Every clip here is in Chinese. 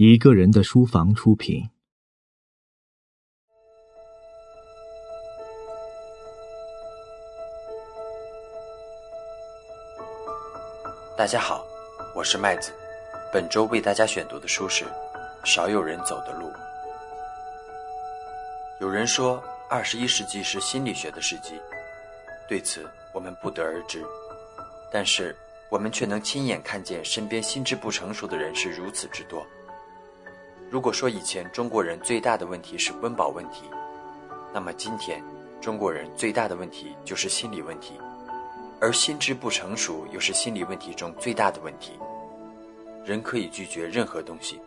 一个人的书房出品。大家好，我是麦子。本周为大家选读的书是《少有人走的路》。有人说，二十一世纪是心理学的世纪，对此我们不得而知。但是，我们却能亲眼看见身边心智不成熟的人是如此之多。如果说以前中国人最大的问题是温饱问题，那么今天中国人最大的问题就是心理问题，而心智不成熟又是心理问题中最大的问题。人可以拒绝任何东西，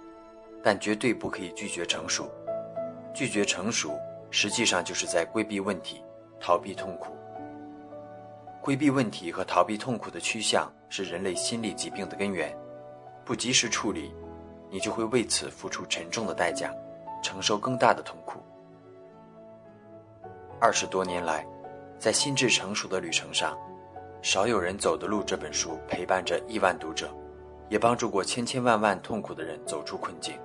但绝对不可以拒绝成熟。拒绝成熟，实际上就是在规避问题，逃避痛苦。规避问题和逃避痛苦的趋向是人类心理疾病的根源，不及时处理。你就会为此付出沉重的代价，承受更大的痛苦。二十多年来，在心智成熟的旅程上，少有人走的路这本书陪伴着亿万读者，也帮助过千千万万痛苦的人走出困境。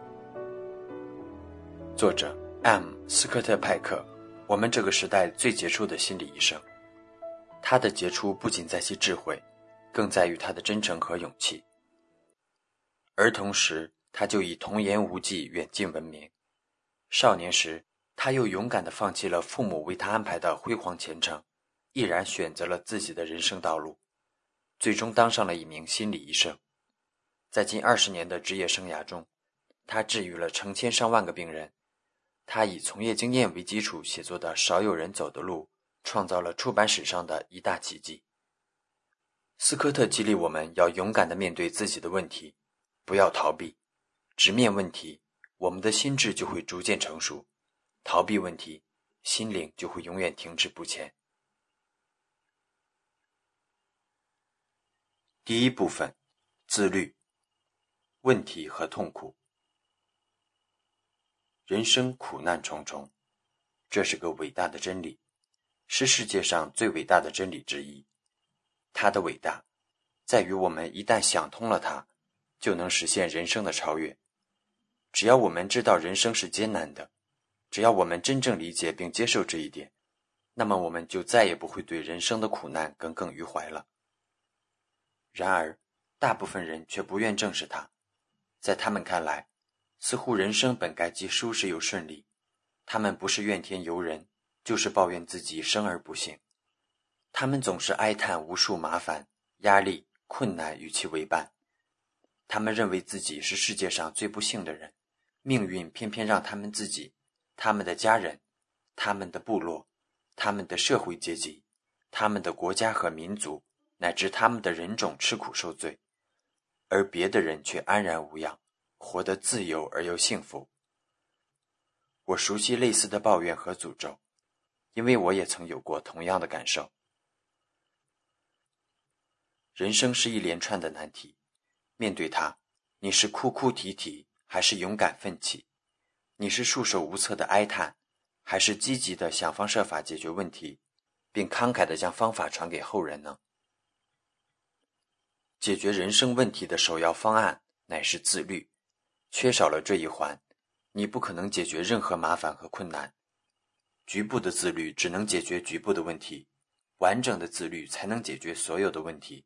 作者 M. 斯科特派克，我们这个时代最杰出的心理医生。他的杰出不仅在其智慧，更在于他的真诚和勇气。而同时，他就以童言无忌远近闻名。少年时，他又勇敢地放弃了父母为他安排的辉煌前程，毅然选择了自己的人生道路，最终当上了一名心理医生。在近二十年的职业生涯中，他治愈了成千上万个病人。他以从业经验为基础写作的《少有人走的路》，创造了出版史上的一大奇迹。斯科特激励我们要勇敢地面对自己的问题，不要逃避。直面问题，我们的心智就会逐渐成熟；逃避问题，心灵就会永远停滞不前。第一部分：自律、问题和痛苦。人生苦难重重，这是个伟大的真理，是世界上最伟大的真理之一。它的伟大，在于我们一旦想通了它，就能实现人生的超越。只要我们知道人生是艰难的，只要我们真正理解并接受这一点，那么我们就再也不会对人生的苦难耿耿于怀了。然而，大部分人却不愿正视它，在他们看来，似乎人生本该既舒适又顺利。他们不是怨天尤人，就是抱怨自己生而不幸。他们总是哀叹无数麻烦、压力、困难与其为伴。他们认为自己是世界上最不幸的人。命运偏偏让他们自己、他们的家人、他们的部落、他们的社会阶级、他们的国家和民族，乃至他们的人种吃苦受罪，而别的人却安然无恙，活得自由而又幸福。我熟悉类似的抱怨和诅咒，因为我也曾有过同样的感受。人生是一连串的难题，面对它，你是哭哭啼啼。还是勇敢奋起？你是束手无策的哀叹，还是积极的想方设法解决问题，并慷慨的将方法传给后人呢？解决人生问题的首要方案乃是自律，缺少了这一环，你不可能解决任何麻烦和困难。局部的自律只能解决局部的问题，完整的自律才能解决所有的问题。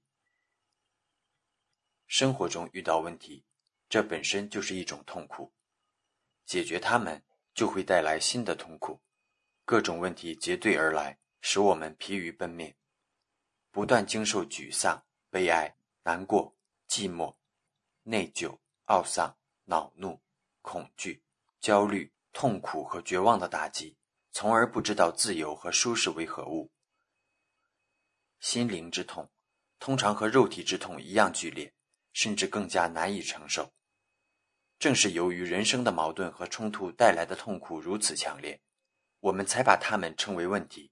生活中遇到问题。这本身就是一种痛苦，解决它们就会带来新的痛苦，各种问题结对而来，使我们疲于奔命，不断经受沮丧、悲哀、难过、寂寞、内疚、懊丧、恼怒、恐惧、焦虑、痛苦和绝望的打击，从而不知道自由和舒适为何物。心灵之痛，通常和肉体之痛一样剧烈，甚至更加难以承受。正是由于人生的矛盾和冲突带来的痛苦如此强烈，我们才把它们称为问题。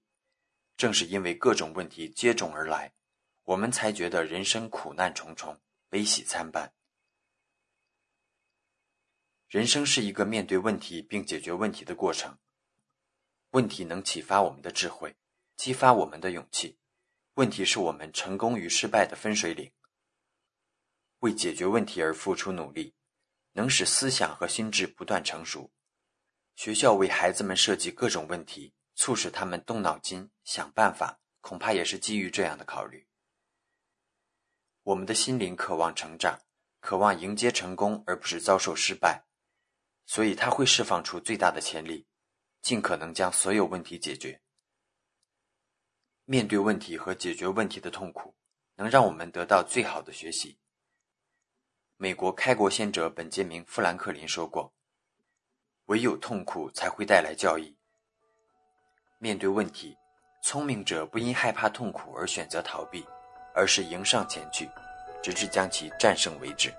正是因为各种问题接踵而来，我们才觉得人生苦难重重、悲喜参半。人生是一个面对问题并解决问题的过程。问题能启发我们的智慧，激发我们的勇气。问题是我们成功与失败的分水岭。为解决问题而付出努力。能使思想和心智不断成熟。学校为孩子们设计各种问题，促使他们动脑筋、想办法，恐怕也是基于这样的考虑。我们的心灵渴望成长，渴望迎接成功，而不是遭受失败，所以他会释放出最大的潜力，尽可能将所有问题解决。面对问题和解决问题的痛苦，能让我们得到最好的学习。美国开国先者本杰明·富兰克林说过。唯有痛苦才会带来教益。面对问题，聪明者不因害怕痛苦而选择逃避，而是迎上前去，直至将其战胜为止。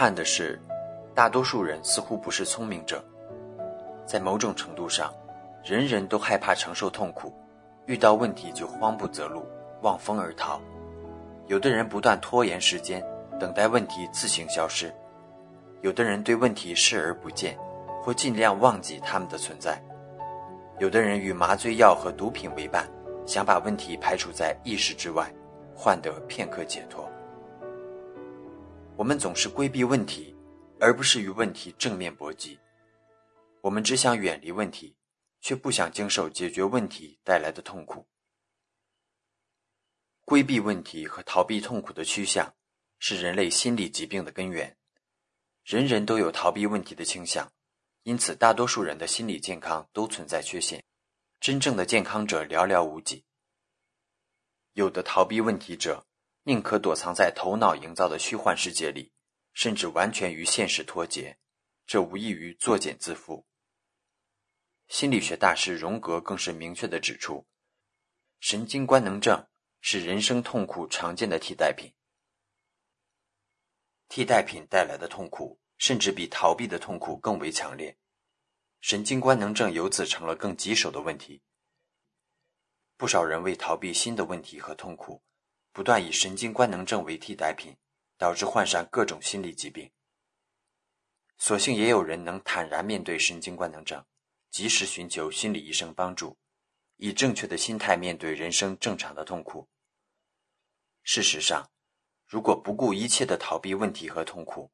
憾的是，大多数人似乎不是聪明者。在某种程度上，人人都害怕承受痛苦，遇到问题就慌不择路、望风而逃。有的人不断拖延时间，等待问题自行消失；有的人对问题视而不见，或尽量忘记他们的存在；有的人与麻醉药和毒品为伴，想把问题排除在意识之外，换得片刻解脱。我们总是规避问题，而不是与问题正面搏击。我们只想远离问题，却不想经受解决问题带来的痛苦。规避问题和逃避痛苦的趋向，是人类心理疾病的根源。人人都有逃避问题的倾向，因此大多数人的心理健康都存在缺陷。真正的健康者寥寥无几。有的逃避问题者。宁可躲藏在头脑营造的虚幻世界里，甚至完全与现实脱节，这无异于作茧自缚。心理学大师荣格更是明确地指出，神经官能症是人生痛苦常见的替代品。替代品带来的痛苦，甚至比逃避的痛苦更为强烈。神经官能症由此成了更棘手的问题。不少人为逃避新的问题和痛苦。不断以神经官能症为替代品，导致患上各种心理疾病。所幸也有人能坦然面对神经官能症，及时寻求心理医生帮助，以正确的心态面对人生正常的痛苦。事实上，如果不顾一切的逃避问题和痛苦，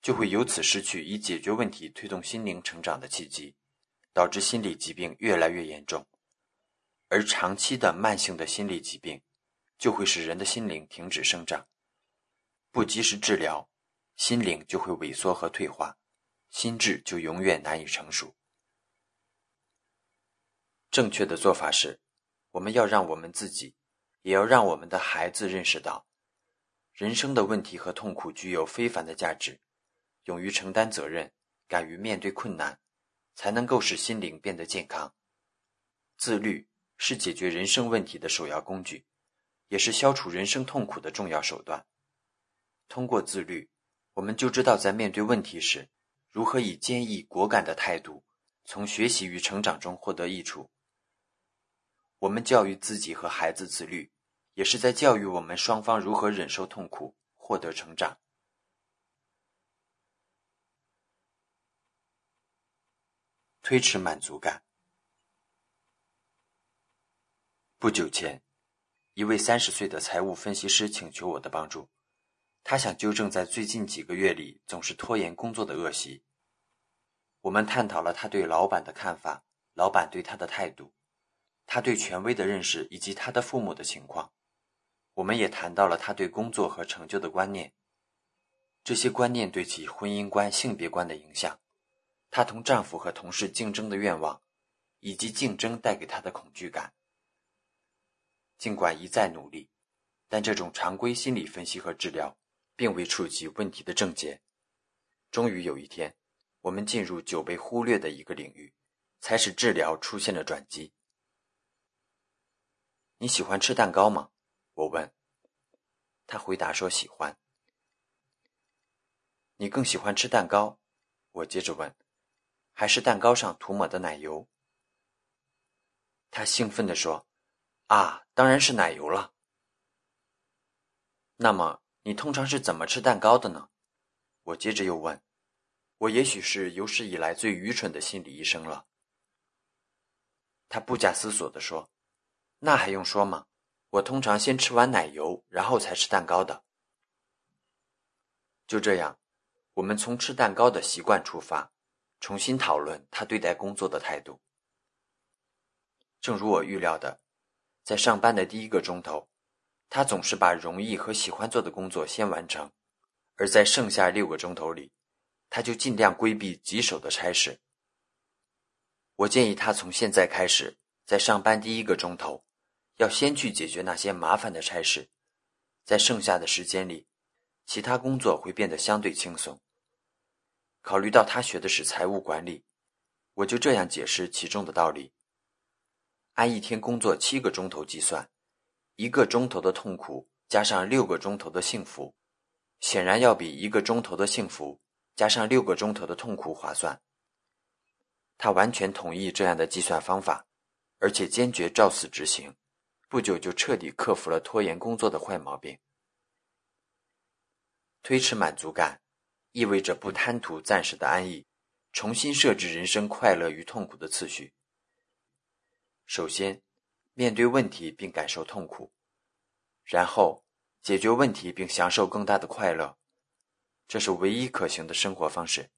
就会由此失去以解决问题推动心灵成长的契机，导致心理疾病越来越严重，而长期的慢性的心理疾病。就会使人的心灵停止生长，不及时治疗，心灵就会萎缩和退化，心智就永远难以成熟。正确的做法是，我们要让我们自己，也要让我们的孩子认识到，人生的问题和痛苦具有非凡的价值，勇于承担责任，敢于面对困难，才能够使心灵变得健康。自律是解决人生问题的首要工具。也是消除人生痛苦的重要手段。通过自律，我们就知道在面对问题时，如何以坚毅果敢的态度，从学习与成长中获得益处。我们教育自己和孩子自律，也是在教育我们双方如何忍受痛苦，获得成长。推迟满足感。不久前。一位三十岁的财务分析师请求我的帮助，他想纠正在最近几个月里总是拖延工作的恶习。我们探讨了他对老板的看法，老板对他的态度，他对权威的认识以及他的父母的情况。我们也谈到了他对工作和成就的观念，这些观念对其婚姻观、性别观的影响，她同丈夫和同事竞争的愿望，以及竞争带给她的恐惧感。尽管一再努力，但这种常规心理分析和治疗并未触及问题的症结。终于有一天，我们进入久被忽略的一个领域，才使治疗出现了转机。你喜欢吃蛋糕吗？我问。他回答说喜欢。你更喜欢吃蛋糕？我接着问。还是蛋糕上涂抹的奶油？他兴奋地说：“啊，当然是奶油了。”那么你通常是怎么吃蛋糕的呢？我接着又问。我也许是有史以来最愚蠢的心理医生了。他不假思索地说：“那还用说吗？我通常先吃完奶油，然后才吃蛋糕的。”就这样，我们从吃蛋糕的习惯出发，重新讨论他对待工作的态度。正如我预料的，在上班的第一个钟头，他总是把容易和喜欢做的工作先完成；而在剩下六个钟头里，他就尽量规避棘手的差事。我建议他从现在开始，在上班第一个钟头，要先去解决那些麻烦的差事，在剩下的时间里，其他工作会变得相对轻松。考虑到他学的是财务管理，我就这样解释其中的道理。按一天工作七个钟头计算，一个钟头的痛苦加上六个钟头的幸福，显然要比一个钟头的幸福加上六个钟头的痛苦划算。他完全同意这样的计算方法，而且坚决照此执行。不久就彻底克服了拖延工作的坏毛病。推迟满足感，意味着不贪图暂时的安逸，重新设置人生快乐与痛苦的次序。首先，面对问题并感受痛苦，然后解决问题并享受更大的快乐，这是唯一可行的生活方式。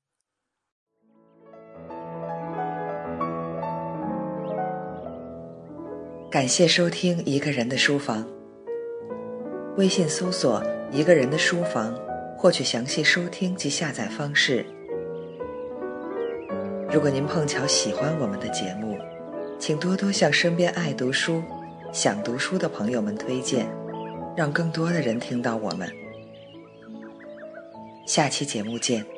感谢收听《一个人的书房》，微信搜索“一个人的书房”，获取详细收听及下载方式。如果您碰巧喜欢我们的节目，请多多向身边爱读书、想读书的朋友们推荐，让更多的人听到我们。下期节目见。